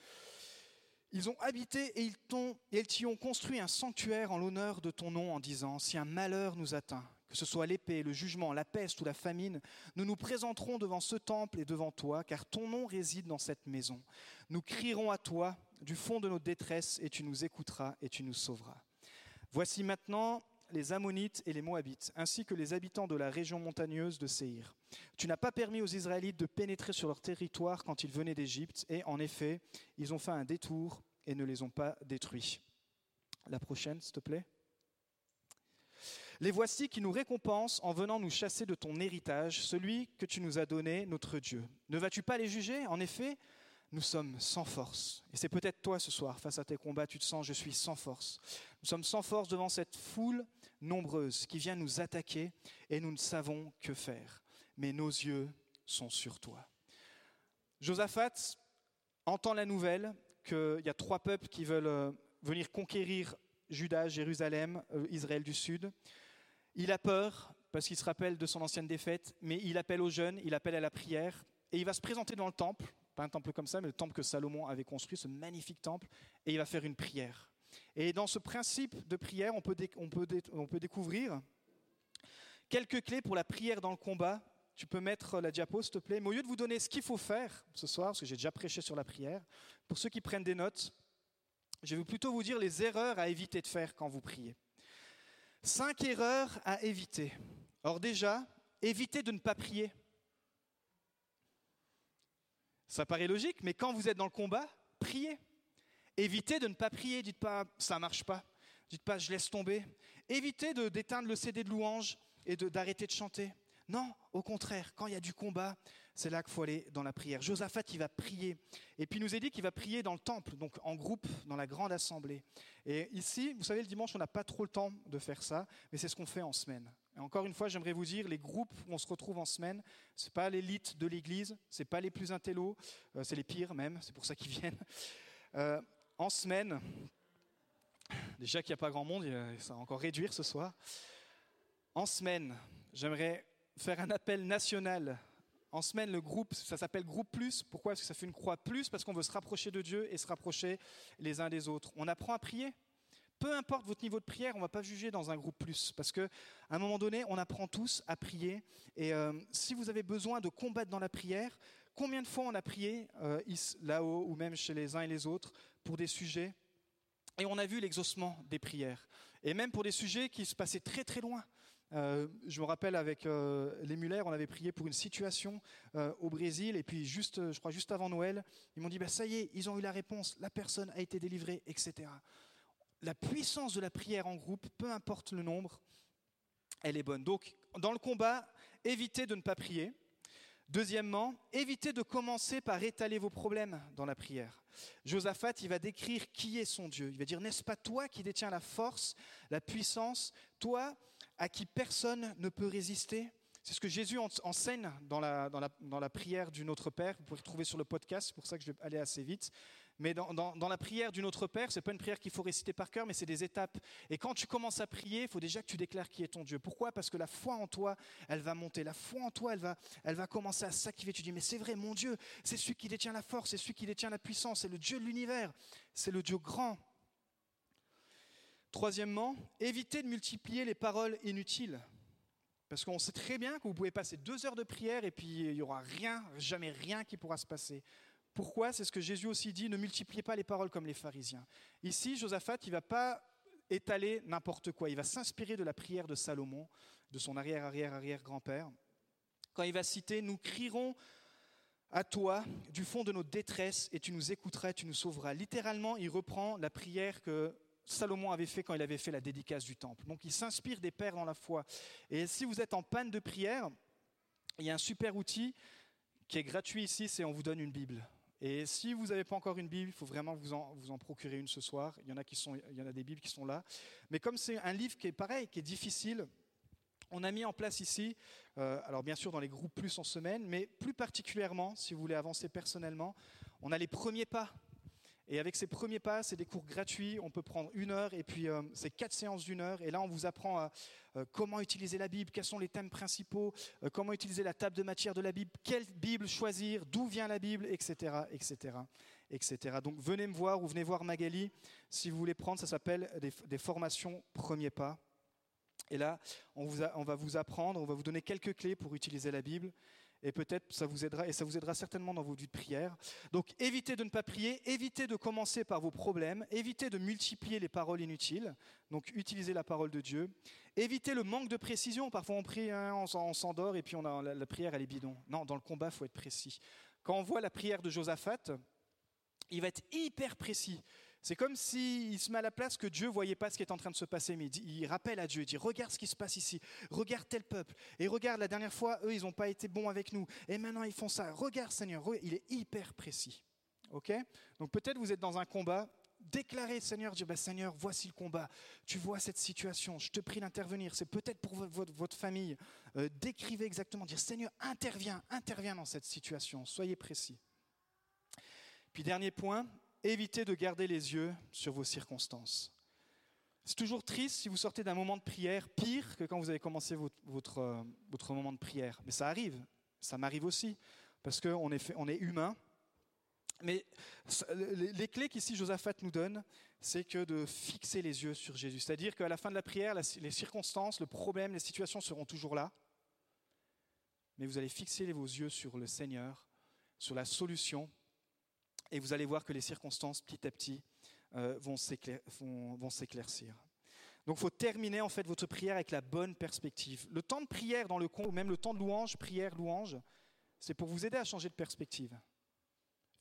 Ils ont habité et ils, et ils t'y ont construit un sanctuaire en l'honneur de ton nom en disant, si un malheur nous atteint, que ce soit l'épée, le jugement, la peste ou la famine, nous nous présenterons devant ce temple et devant toi, car ton nom réside dans cette maison. Nous crierons à toi du fond de notre détresse, et tu nous écouteras et tu nous sauveras. Voici maintenant les Ammonites et les Moabites, ainsi que les habitants de la région montagneuse de Séhir. Tu n'as pas permis aux Israélites de pénétrer sur leur territoire quand ils venaient d'Égypte, et en effet, ils ont fait un détour et ne les ont pas détruits. La prochaine, s'il te plaît. Les voici qui nous récompensent en venant nous chasser de ton héritage, celui que tu nous as donné, notre Dieu. Ne vas-tu pas les juger? En effet, nous sommes sans force. Et c'est peut-être toi ce soir, face à tes combats, tu te sens, je suis sans force. Nous sommes sans force devant cette foule nombreuse qui vient nous attaquer et nous ne savons que faire. Mais nos yeux sont sur toi. Josaphat entend la nouvelle qu'il y a trois peuples qui veulent euh, venir conquérir Juda, Jérusalem, euh, Israël du Sud. Il a peur parce qu'il se rappelle de son ancienne défaite, mais il appelle aux jeunes, il appelle à la prière, et il va se présenter dans le temple, pas un temple comme ça, mais le temple que Salomon avait construit, ce magnifique temple, et il va faire une prière. Et dans ce principe de prière, on peut, on peut, on peut découvrir quelques clés pour la prière dans le combat. Tu peux mettre la diapo, s'il te plaît. Mais au lieu de vous donner ce qu'il faut faire ce soir, parce que j'ai déjà prêché sur la prière, pour ceux qui prennent des notes, je vais plutôt vous dire les erreurs à éviter de faire quand vous priez. Cinq erreurs à éviter. Or déjà, évitez de ne pas prier. Ça paraît logique, mais quand vous êtes dans le combat, priez. Évitez de ne pas prier, dites pas ça marche pas, dites pas je laisse tomber. Évitez d'éteindre le CD de louange et d'arrêter de, chanter. Non, au contraire, quand il y a du combat, c'est là qu'il faut aller dans la prière. Josaphat, il va prier. Et puis il nous est dit qu'il va prier dans le temple, donc en groupe, dans la grande assemblée. Et ici, vous savez, le dimanche, on n'a pas trop le temps de faire ça, mais c'est ce qu'on fait en semaine. Et encore une fois, j'aimerais vous dire, les groupes où on se retrouve en semaine, ce n'est pas l'élite de l'Église, ce n'est pas les plus intellos, euh, c'est les pires même, c'est pour ça qu'ils viennent. [LAUGHS] Euh, en semaine, déjà qu'il n'y a pas grand monde, ça va encore réduire ce soir. En semaine, j'aimerais faire un appel national. En semaine, le groupe, ça s'appelle Groupe Plus. Pourquoi? Parce que ça fait une croix plus, parce qu'on veut se rapprocher de Dieu et se rapprocher les uns des autres. On apprend à prier. Peu importe votre niveau de prière, on ne va pas juger dans un groupe plus, parce qu'à un moment donné, on apprend tous à prier. Et euh, si vous avez besoin de combattre dans la prière, combien de fois on a prié euh, là-haut ou même chez les uns et les autres pour des sujets? Et on a vu l'exaucement des prières. Et même pour des sujets qui se passaient très très loin. Euh, je me rappelle avec euh, les Muller, on avait prié pour une situation euh, au Brésil, et puis juste, je crois juste avant Noël, ils m'ont dit bah, ça y est, ils ont eu la réponse, la personne a été délivrée, etc. La puissance de la prière en groupe, peu importe le nombre, elle est bonne. Donc, dans le combat, évitez de ne pas prier. Deuxièmement, évitez de commencer par étaler vos problèmes dans la prière. Josaphat, il va décrire qui est son Dieu. Il va dire, n'est-ce pas toi qui détiens la force, la puissance, toi à qui personne ne peut résister C'est ce que Jésus enseigne dans la, dans la, prière du Notre Père. Vous pouvez le trouver sur le podcast, c'est pour ça que je vais aller assez vite. Mais dans, la prière du Notre Père, ce n'est pas une prière qu'il faut réciter par cœur, mais c'est des étapes. Et quand tu commences à prier, il faut déjà que tu déclares qui est ton Dieu. Pourquoi? Parce que la foi en toi, elle va monter. La foi en toi, elle va, elle va commencer à s'activer. Tu dis, mais c'est vrai, mon Dieu, c'est celui qui détient la force, c'est celui qui détient la puissance, c'est le Dieu de l'univers, c'est le Dieu grand. Troisièmement, évitez de multiplier les paroles inutiles. Parce qu'on sait très bien que vous pouvez passer deux heures de prière et puis il n'y aura rien, jamais rien qui pourra se passer. Pourquoi? C'est ce que Jésus aussi dit, ne multipliez pas les paroles comme les pharisiens. Ici, Josaphat, il ne va pas étaler n'importe quoi, il va s'inspirer de la prière de Salomon, de son arrière-arrière-arrière-grand-père. Quand il va citer, nous crierons à toi du fond de nos détresses et tu nous écouteras, tu nous sauveras. Littéralement, il reprend la prière que Salomon avait fait quand il avait fait la dédicace du temple. Donc il s'inspire des pères dans la foi. Et si vous êtes en panne de prière, il y a un super outil qui est gratuit ici, c'est on vous donne une Bible. Et si vous n'avez pas encore une Bible, il faut vraiment vous en, procurer une ce soir. Il y, en a qui sont, il y en a des Bibles qui sont là. Mais comme c'est un livre qui est pareil, qui est difficile, on a mis en place ici, euh, alors bien sûr dans les groupes plus en semaine, mais plus particulièrement, si vous voulez avancer personnellement, on a les premiers pas et avec ces premiers pas, c'est des cours gratuits. On peut prendre une heure et puis euh, c'est quatre séances d'une heure. Et là, on vous apprend à, euh, comment utiliser la Bible, quels sont les thèmes principaux, euh, comment utiliser la table de matière de la Bible, quelle Bible choisir, d'où vient la Bible, etc., etc., etc. Donc venez me voir ou venez voir Magali si vous voulez prendre. Ça s'appelle des, formations premiers pas. Et là, on va vous apprendre, on va vous donner quelques clés pour utiliser la Bible et peut-être ça vous aidera, et ça vous aidera certainement dans vos vies de prière. Donc évitez de ne pas prier, évitez de commencer par vos problèmes, évitez de multiplier les paroles inutiles, donc utilisez la parole de Dieu, évitez le manque de précision, parfois on prie, hein, on s'endort et puis on a, la, prière elle est bidon. Non, dans le combat, il faut être précis. Quand on voit la prière de Josaphat, il va être hyper précis. C'est comme s'il se met à la place que Dieu ne voyait pas ce qui est en train de se passer, mais il, rappelle à Dieu, il dit, regarde ce qui se passe ici, regarde tel peuple, et regarde, la dernière fois, eux, ils n'ont pas été bons avec nous, et maintenant ils font ça, regarde Seigneur, il est hyper précis. ok? Donc peut-être vous êtes dans un combat, déclarez Seigneur, dis, bah, Seigneur, voici le combat, tu vois cette situation, je te prie d'intervenir, c'est peut-être pour votre, votre, famille, euh, décrivez exactement, dire Seigneur, interviens, interviens dans cette situation, soyez précis. Puis dernier point, évitez de garder les yeux sur vos circonstances. C'est toujours triste si vous sortez d'un moment de prière, pire que quand vous avez commencé votre, euh, votre, moment de prière. Mais ça arrive, ça m'arrive aussi, parce qu'on est, on est humain. Mais les clés qu'ici Josaphat nous donne, c'est que de fixer les yeux sur Jésus. C'est-à-dire qu'à la fin de la prière, les circonstances, le problème, les situations seront toujours là. Mais vous allez fixer vos yeux sur le Seigneur, sur la solution, et vous allez voir que les circonstances, petit à petit, euh, vont s'éclaircir. Donc il faut terminer en fait votre prière avec la bonne perspective. Le temps de prière dans le con, ou même le temps de louange, prière, louange, c'est pour vous aider à changer de perspective.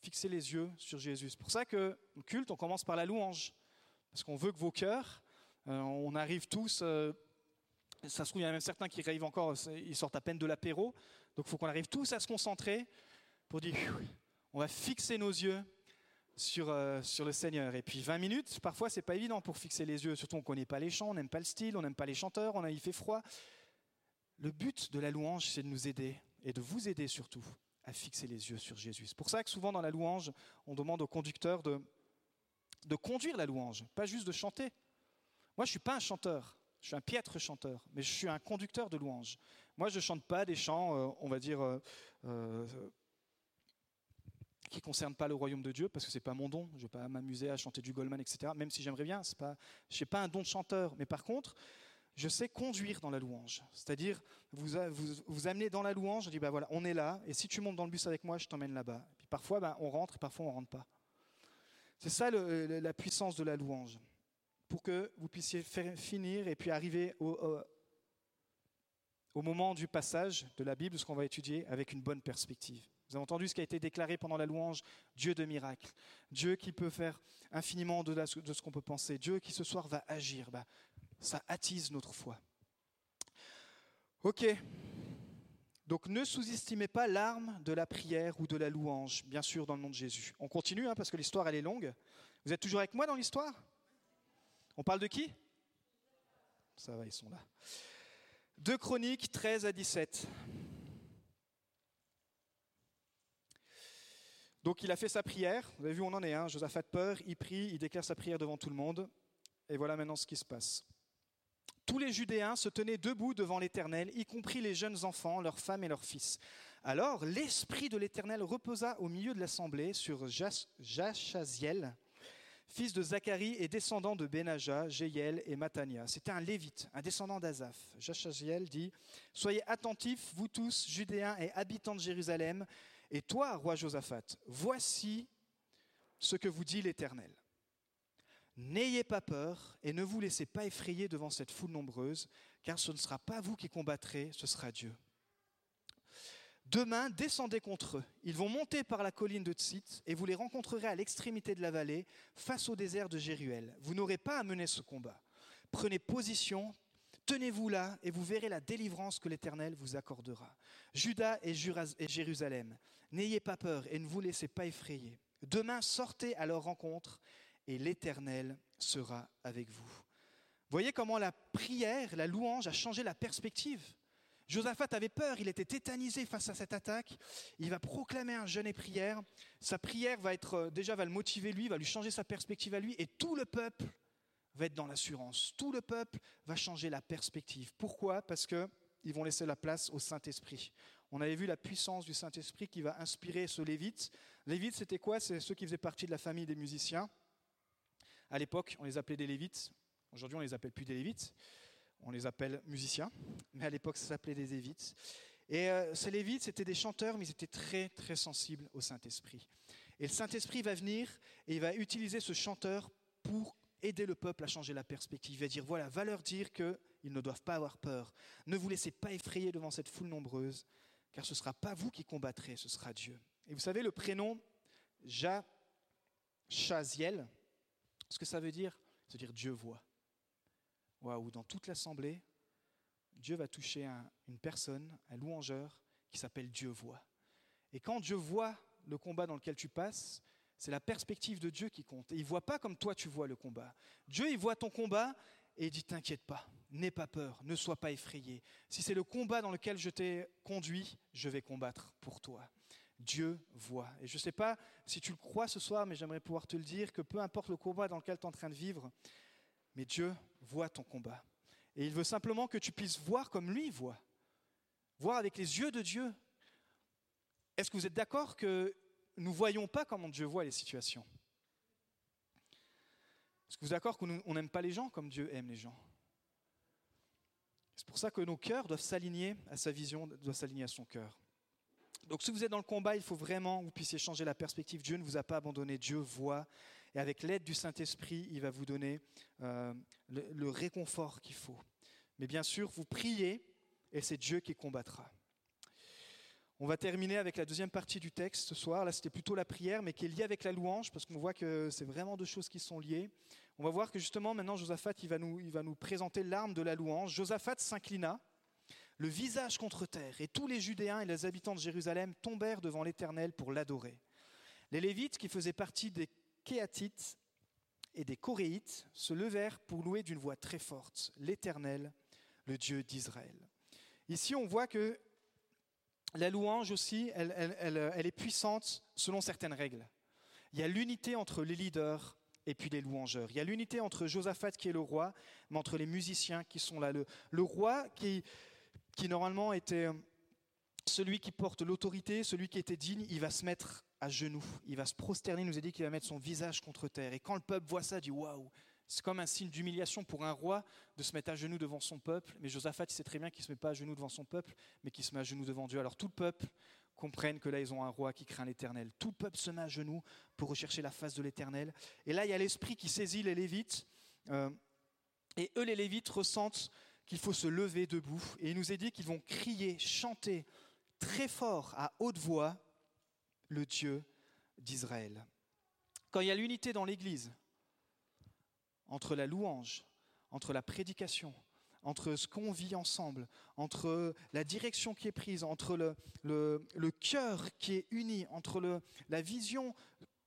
Fixez les yeux sur Jésus. C'est pour ça que le culte, on commence par la louange. Parce qu'on veut que vos cœurs, euh, on arrive tous, euh, ça se trouve, il y en a même certains qui arrivent encore, ils sortent à peine de l'apéro. Donc il faut qu'on arrive tous à se concentrer pour dire, on va fixer nos yeux sur, euh, le Seigneur. Et puis 20 minutes, parfois, c'est pas évident pour fixer les yeux, surtout on ne connaît pas les chants, on n'aime pas le style, on n'aime pas les chanteurs, on a, il fait froid. Le but de la louange, c'est de nous aider, et de vous aider surtout, à fixer les yeux sur Jésus. C'est pour ça que souvent dans la louange, on demande au conducteur de, de conduire la louange, pas juste de chanter. Moi, je ne suis pas un chanteur, je suis un piètre chanteur, mais je suis un conducteur de louange. Moi, je ne chante pas des chants, euh, on va dire, euh, qui ne concerne pas le royaume de Dieu, parce que ce n'est pas mon don. Je ne vais pas m'amuser à chanter du Goldman, etc. Même si j'aimerais bien, pas, je n'ai pas un don de chanteur. Mais par contre, je sais conduire dans la louange. C'est-à-dire, vous, vous, vous amenez dans la louange, je dis, bah voilà, on est là, et si tu montes dans le bus avec moi, je t'emmène là-bas. Puis parfois, bah, on rentre, et parfois, on ne rentre pas. C'est ça la puissance de la louange. Pour que vous puissiez finir et puis arriver au, au moment du passage de la Bible, ce qu'on va étudier, avec une bonne perspective. Vous avez entendu ce qui a été déclaré pendant la louange, Dieu de miracles, Dieu qui peut faire infiniment de ce qu'on peut penser, Dieu qui ce soir va agir. Bah, ça attise notre foi. Ok, donc ne sous-estimez pas l'arme de la prière ou de la louange, bien sûr, dans le nom de Jésus. On continue, hein, parce que l'histoire, elle est longue. Vous êtes toujours avec moi dans l'histoire? On parle de qui? Ça va, ils sont là. 2 Chroniques 13 à 17. Donc il a fait sa prière, vous avez vu on en est, hein Josaphat peur, il prie, il déclare sa prière devant tout le monde, et voilà maintenant ce qui se passe. Tous les Judéens se tenaient debout devant l'Éternel, y compris les jeunes enfants, leurs femmes et leurs fils. Alors l'Esprit de l'Éternel reposa au milieu de l'assemblée sur Jachaziel, fils de Zacharie et descendant de Benaja, Jéiel et Matania. C'était un lévite, un descendant d'Azaph. Jachaziel dit Soyez attentifs, vous tous, Judéens et habitants de Jérusalem, et toi, roi Josaphat, voici ce que vous dit l'Éternel. N'ayez pas peur et ne vous laissez pas effrayer devant cette foule nombreuse, car ce ne sera pas vous qui combattrez, ce sera Dieu. Demain, descendez contre eux. Ils vont monter par la colline de Tsit et vous les rencontrerez à l'extrémité de la vallée, face au désert de Jéruel. Vous n'aurez pas à mener ce combat. Prenez position, tenez-vous là et vous verrez la délivrance que l'Éternel vous accordera. Judas et Jérusalem, n'ayez pas peur et ne vous laissez pas effrayer. Demain, sortez à leur rencontre et l'Éternel sera avec vous. Voyez comment la prière, la louange a changé la perspective. Josaphat avait peur, il était tétanisé face à cette attaque. Il va proclamer un jeûne et prière. Sa prière va être euh, déjà va le motiver lui, va lui changer sa perspective à lui, et tout le peuple va être dans l'assurance. Tout le peuple va changer la perspective. Pourquoi? Parce que ils vont laisser la place au Saint-Esprit. On avait vu la puissance du Saint-Esprit qui va inspirer ce Lévite. Lévite, c'était quoi? C'est ceux qui faisaient partie de la famille des musiciens. À l'époque, on les appelait des Lévites. Aujourd'hui, on les appelle plus des Lévites. On les appelle musiciens. Mais à l'époque, ça s'appelait des Lévites. Et euh, ces Lévites, c'était des chanteurs, mais ils étaient très, très sensibles au Saint-Esprit. Et le Saint-Esprit va venir et il va utiliser ce chanteur pour aider le peuple à changer la perspective. Va dire, voilà, va leur dire qu'ils ne doivent pas avoir peur. Ne vous laissez pas effrayer devant cette foule nombreuse, car ce ne sera pas vous qui combattrez, ce sera Dieu. Et vous savez, le prénom Chaziel, ce que ça veut dire veut dire Dieu voit. Waouh, dans toute l'assemblée, Dieu va toucher une personne, un louangeur, qui s'appelle Dieu voit. Et quand Dieu voit le combat dans lequel tu passes, c'est la perspective de Dieu qui compte. Il ne voit pas comme toi tu vois le combat. Dieu, il voit ton combat et il dit T'inquiète pas, n'aie pas peur, ne sois pas effrayé. Si c'est le combat dans lequel je t'ai conduit, je vais combattre pour toi. Dieu voit. Et je ne sais pas si tu le crois ce soir, mais j'aimerais pouvoir te le dire, que peu importe le combat dans lequel tu es en train de vivre, mais Dieu voit ton combat. Et il veut simplement que tu puisses voir comme lui voit. Voir avec les yeux de Dieu. Est-ce que vous êtes d'accord que nous ne voyons pas comment Dieu voit les situations Est-ce que vous êtes d'accord qu'on n'aime pas les gens comme Dieu aime les gens? C'est pour ça que nos cœurs doivent s'aligner à sa vision, doivent s'aligner à son cœur. Donc si vous êtes dans le combat, il faut vraiment que vous puissiez changer la perspective. Dieu ne vous a pas abandonné, Dieu voit. Et avec l'aide du Saint-Esprit, il va vous donner euh, le, réconfort qu'il faut. Mais bien sûr, vous priez et c'est Dieu qui combattra. On va terminer avec la deuxième partie du texte ce soir. Là, c'était plutôt la prière, mais qui est liée avec la louange, parce qu'on voit que c'est vraiment deux choses qui sont liées. On va voir que justement, maintenant, Josaphat, il va nous, présenter l'arme de la louange. Josaphat s'inclina le visage contre terre, et tous les Judéens et les habitants de Jérusalem tombèrent devant l'Éternel pour l'adorer. Les Lévites, qui faisaient partie des Kéatites et des Coréites, se levèrent pour louer d'une voix très forte l'Éternel, le Dieu d'Israël. Ici, on voit que la louange aussi, elle, elle est puissante selon certaines règles. Il y a l'unité entre les leaders et puis les louangeurs. Il y a l'unité entre Josaphat qui est le roi, mais entre les musiciens qui sont là. Le, le roi qui, qui normalement était euh, celui qui porte l'autorité, celui qui était digne, il va se mettre à genoux, il va se prosterner, il nous a dit qu'il va mettre son visage contre terre. Et quand le peuple voit ça, il dit waouh, c'est comme un signe d'humiliation pour un roi de se mettre à genoux devant son peuple. Mais Josaphat, il sait très bien qu'il ne se met pas à genoux devant son peuple, mais qu'il se met à genoux devant Dieu. Alors tout le peuple comprenne que là, ils ont un roi qui craint l'éternel. Tout le peuple se met à genoux pour rechercher la face de l'éternel. Et là, il y a l'esprit qui saisit les Lévites. Euh, et eux, les Lévites, ressentent qu'il faut se lever debout. Et il nous est dit qu'ils vont crier, chanter très fort, à haute voix, le Dieu d'Israël. Quand il y a l'unité dans l'Église, entre la louange, entre la prédication, entre ce qu'on vit ensemble, entre la direction qui est prise, entre le, cœur qui est uni, entre la vision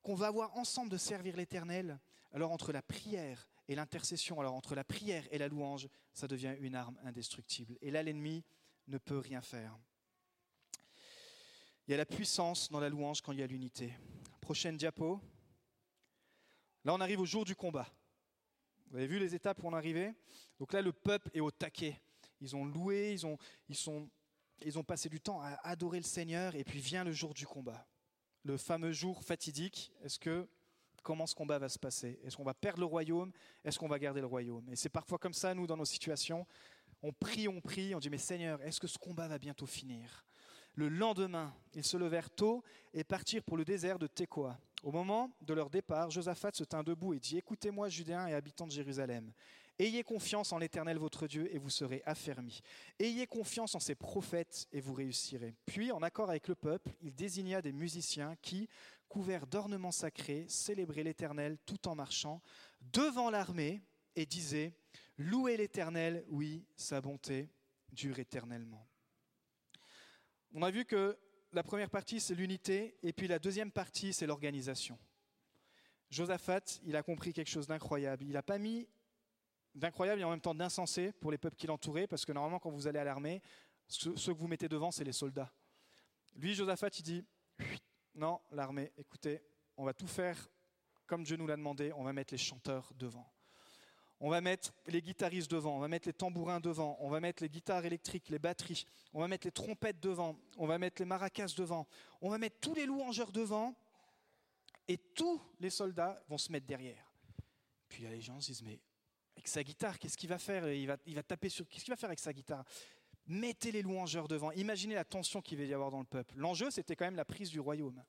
qu'on va avoir ensemble de servir l'Éternel, alors entre la prière et l'intercession, alors entre la prière et la louange, ça devient une arme indestructible. Et là, l'ennemi ne peut rien faire. Il y a la puissance dans la louange quand il y a l'unité. Prochaine diapo. Là, on arrive au jour du combat. Vous avez vu les étapes où on arrivait Donc là, le peuple est au taquet. Ils ont loué, ils ont, ils, sont, ils ont passé du temps à adorer le Seigneur, et puis vient le jour du combat. Le fameux jour fatidique. Est-ce que comment ce combat va se passer? Est-ce qu'on va perdre le royaume? Est-ce qu'on va garder le royaume? Et c'est parfois comme ça, nous, dans nos situations. On prie, on prie, on dit, mais Seigneur, est-ce que ce combat va bientôt finir? Le lendemain, ils se levèrent tôt et partirent pour le désert de Tekoa. Au moment de leur départ, Josaphat se tint debout et dit Écoutez-moi, Judéens et habitants de Jérusalem. Ayez confiance en l'Éternel votre Dieu et vous serez affermis. Ayez confiance en ses prophètes et vous réussirez. Puis, en accord avec le peuple, il désigna des musiciens qui, couverts d'ornements sacrés, célébraient l'Éternel tout en marchant devant l'armée et disaient Louez l'Éternel, oui, sa bonté dure éternellement. On a vu que la première partie, c'est l'unité, et puis la deuxième partie, c'est l'organisation. Josaphat, il a compris quelque chose d'incroyable. Il n'a pas mis d'incroyable et en même temps d'insensé pour les peuples qui l'entouraient, parce que normalement, quand vous allez à l'armée, ceux que vous mettez devant, c'est les soldats. Lui, Josaphat, il dit Non, l'armée, écoutez, on va tout faire comme Dieu nous l'a demandé, on va mettre les chanteurs devant. On va mettre les guitaristes devant, on va mettre les tambourins devant, on va mettre les guitares électriques, les batteries, on va mettre les trompettes devant, on va mettre les maracas devant, on va mettre tous les louangeurs devant, et tous les soldats vont se mettre derrière. Puis les gens se disent, mais avec sa guitare, qu'est-ce qu'il va faire? Il va, il va taper sur... Qu'est-ce qu'il va faire avec sa guitare? Mettez les louangeurs devant. Imaginez la tension qu'il va y avoir dans le peuple. L'enjeu, c'était quand même la prise du royaume.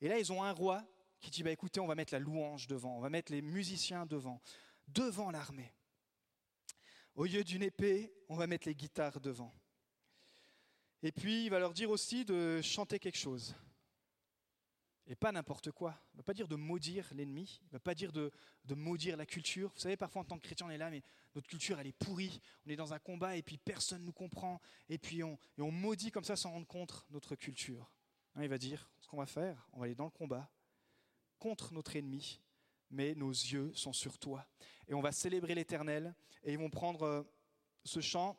Et là, ils ont un roi qui dit, bah, écoutez, on va mettre la louange devant, on va mettre les musiciens devant, devant l'armée. Au lieu d'une épée, on va mettre les guitares devant. Et puis, il va leur dire aussi de chanter quelque chose. Et pas n'importe quoi. Il ne va pas dire de maudire l'ennemi, il ne va pas dire de, maudire la culture. Vous savez, parfois en tant que chrétien, on est là, mais notre culture, elle est pourrie. On est dans un combat et puis personne ne nous comprend. Et puis on, et on maudit comme ça sans rendre compte notre culture. Hein, il va dire, ce qu'on va faire, on va aller dans le combat contre notre ennemi mais nos yeux sont sur toi. Et on va célébrer l'Éternel, et ils vont prendre euh, ce chant,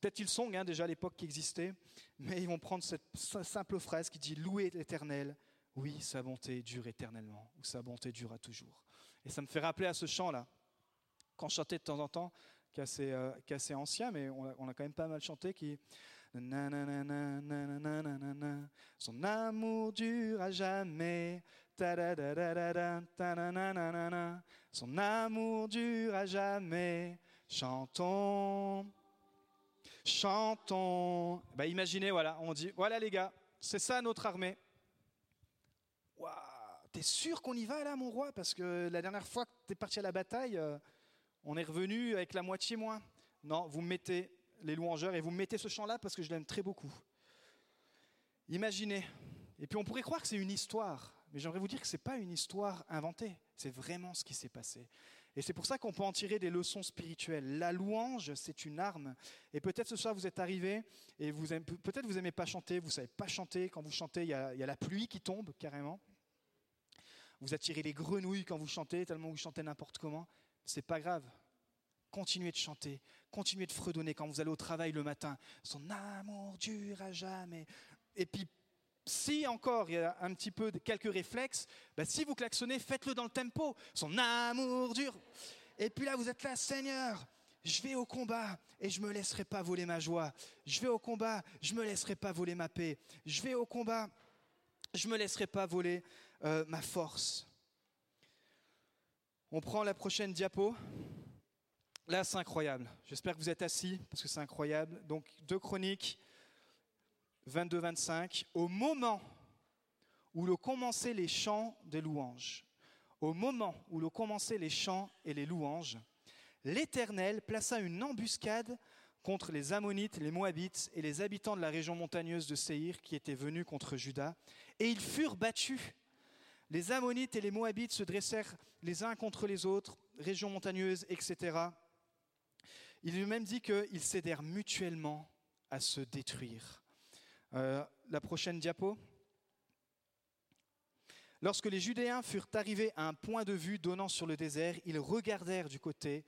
peut-être ils song hein, déjà à l'époque qui existait, mais ils vont prendre cette simple phrase qui dit Louer l'Éternel, oui, sa bonté dure éternellement, ou sa bonté durera toujours. Et ça me fait rappeler à ce chant-là, qu'on chantait de temps en temps, qui est assez, euh, assez ancien, mais on a, on a, quand même pas mal chanté, qui son amour dure à jamais, son amour dure à jamais. Chantons, chantons. Bah, imaginez, voilà, on dit, voilà les gars, c'est ça notre armée. T'es sûr qu'on y va là, mon roi? Parce que la dernière fois que t'es parti à la bataille, euh, on est revenu avec la moitié moins. Non, vous mettez les louangeurs et vous mettez ce chant-là parce que je l'aime très beaucoup. Imaginez. Et puis on pourrait croire que c'est une histoire. Mais j'aimerais vous dire que ce n'est pas une histoire inventée, c'est vraiment ce qui s'est passé. Et c'est pour ça qu'on peut en tirer des leçons spirituelles. La louange, c'est une arme. Et peut-être ce soir, vous êtes arrivé et vous peut-être vous n'aimez pas chanter, vous ne savez pas chanter. Quand vous chantez, il y, a, y, a, la pluie qui tombe carrément. Vous attirez les grenouilles quand vous chantez, tellement vous chantez n'importe comment. C'est pas grave. Continuez de chanter, continuez de fredonner quand vous allez au travail le matin. Son amour dure à jamais. Et puis si encore il y a un petit peu de quelques réflexes, ben, si vous klaxonnez, faites-le dans le tempo. Son amour dur. Et puis là, vous êtes là, Seigneur, je vais au combat et je me laisserai pas voler ma joie. Je vais au combat, je me laisserai pas voler ma paix. Je vais au combat, je me laisserai pas voler euh, ma force. On prend la prochaine diapo. Là, c'est incroyable. J'espère que vous êtes assis parce que c'est incroyable. Donc, deux chroniques 22-25, au moment où l'on commençait les chants des louanges, au moment où l'on commençait les chants et les louanges, l'Éternel plaça une embuscade contre les Ammonites, les Moabites et les habitants de la région montagneuse de Séhir qui étaient venus contre Juda. Et ils furent battus. Les Ammonites et les Moabites se dressèrent les uns contre les autres, région montagneuse, etc. Il lui même dit qu'ils cédèrent mutuellement à se détruire. Euh, la prochaine diapo. Lorsque les Judéens furent arrivés à un point de vue donnant sur le désert, ils regardèrent du côté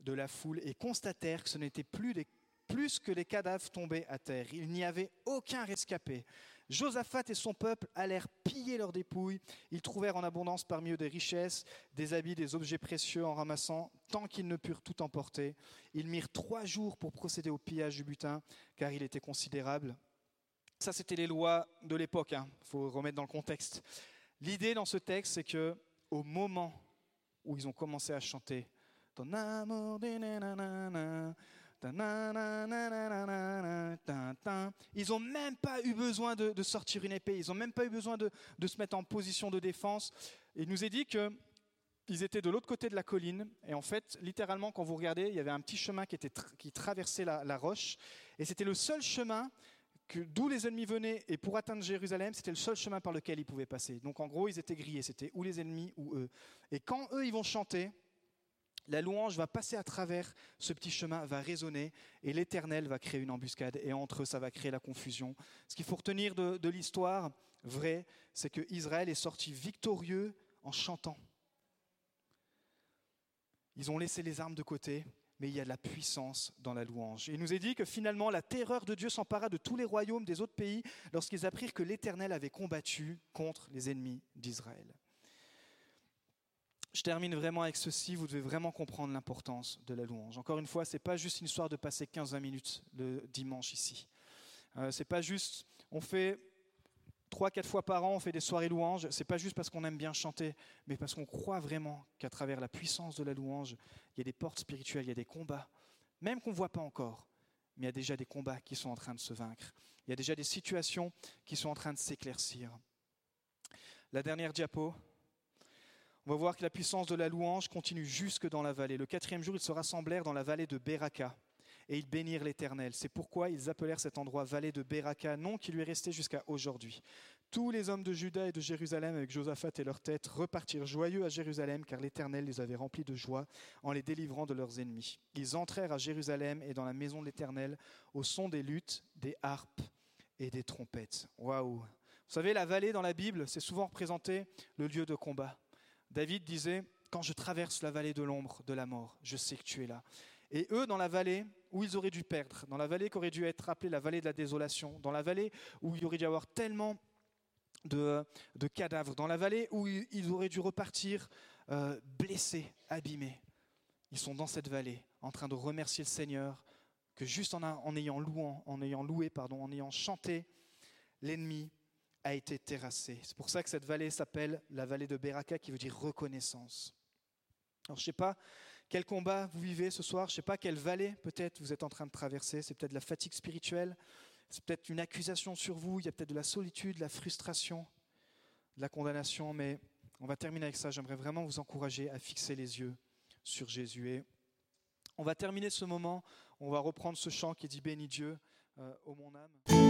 de la foule et constatèrent que ce n'était plus, plus que les cadavres tombés à terre. Il n'y avait aucun rescapé. Josaphat et son peuple allèrent piller leurs dépouilles. Ils trouvèrent en abondance parmi eux des richesses, des habits, des objets précieux en ramassant, tant qu'ils ne purent tout emporter. Ils mirent trois jours pour procéder au pillage du butin, car il était considérable. Ça, c'était les lois de l'époque. Il hein. faut remettre dans le contexte. L'idée dans ce texte, c'est que au moment où ils ont commencé à chanter Ton amour, ils n'ont même pas eu besoin de, sortir une épée, ils n'ont même pas eu besoin de, se mettre en position de défense. Il nous est dit qu'ils étaient de l'autre côté de la colline, et en fait, littéralement, quand vous regardez, il y avait un petit chemin qui, traversait la, roche, et c'était le seul chemin d'où les ennemis venaient, et pour atteindre Jérusalem, c'était le seul chemin par lequel ils pouvaient passer. Donc en gros, ils étaient grillés, c'était ou les ennemis ou eux. Et quand eux, ils vont chanter, la louange va passer à travers ce petit chemin, va résonner, et l'Éternel va créer une embuscade, et entre eux, ça va créer la confusion. Ce qu'il faut retenir de, l'histoire vraie, c'est que Israël est sorti victorieux en chantant. Ils ont laissé les armes de côté, mais il y a de la puissance dans la louange. il nous est dit que finalement, la terreur de Dieu s'empara de tous les royaumes des autres pays lorsqu'ils apprirent que l'Éternel avait combattu contre les ennemis d'Israël. Je termine vraiment avec ceci, vous devez vraiment comprendre l'importance de la louange. Encore une fois, ce n'est pas juste une histoire de passer 15-20 minutes le dimanche ici. Euh, c'est pas juste, on fait 3-4 fois par an, on fait des soirées louanges. C'est pas juste parce qu'on aime bien chanter, mais parce qu'on croit vraiment qu'à travers la puissance de la louange, il y a des portes spirituelles, il y a des combats, même qu'on ne voit pas encore, mais il y a déjà des combats qui sont en train de se vaincre. Il y a déjà des situations qui sont en train de s'éclaircir. La dernière diapo, on va voir que la puissance de la louange continue jusque dans la vallée. Le quatrième jour, ils se rassemblèrent dans la vallée de Beraka et ils bénirent l'Éternel. C'est pourquoi ils appelèrent cet endroit vallée de Beraka, nom qui lui est resté jusqu'à aujourd'hui. Tous les hommes de Juda et de Jérusalem, avec Josaphat et leur tête, repartirent joyeux à Jérusalem, car l'Éternel les avait remplis de joie en les délivrant de leurs ennemis. Ils entrèrent à Jérusalem et dans la maison de l'Éternel au son des luttes, des harpes et des trompettes. Waouh! Vous savez, la vallée dans la Bible, c'est souvent représenté le lieu de combat. David disait, quand je traverse la vallée de l'ombre de la mort, je sais que tu es là. Et eux, dans la vallée où ils auraient dû perdre, dans la vallée qui aurait dû être appelée la vallée de la désolation, dans la vallée où il aurait dû y avoir tellement de, cadavres, dans la vallée où ils auraient dû repartir euh, blessés, abîmés, ils sont dans cette vallée en train de remercier le Seigneur que juste en, en ayant louant, en ayant loué, pardon, en ayant chanté, l'ennemi a été terrassé. C'est pour ça que cette vallée s'appelle la vallée de Beraka, qui veut dire reconnaissance. Alors je ne sais pas quel combat vous vivez ce soir, je ne sais pas quelle vallée peut-être vous êtes en train de traverser, c'est peut-être la fatigue spirituelle, c'est peut-être une accusation sur vous, il y a peut-être de la solitude, de la frustration, de la condamnation, mais on va terminer avec ça. J'aimerais vraiment vous encourager à fixer les yeux sur Jésus. Et on va terminer ce moment, on va reprendre ce chant qui dit Béni Dieu, euh, ô mon âme.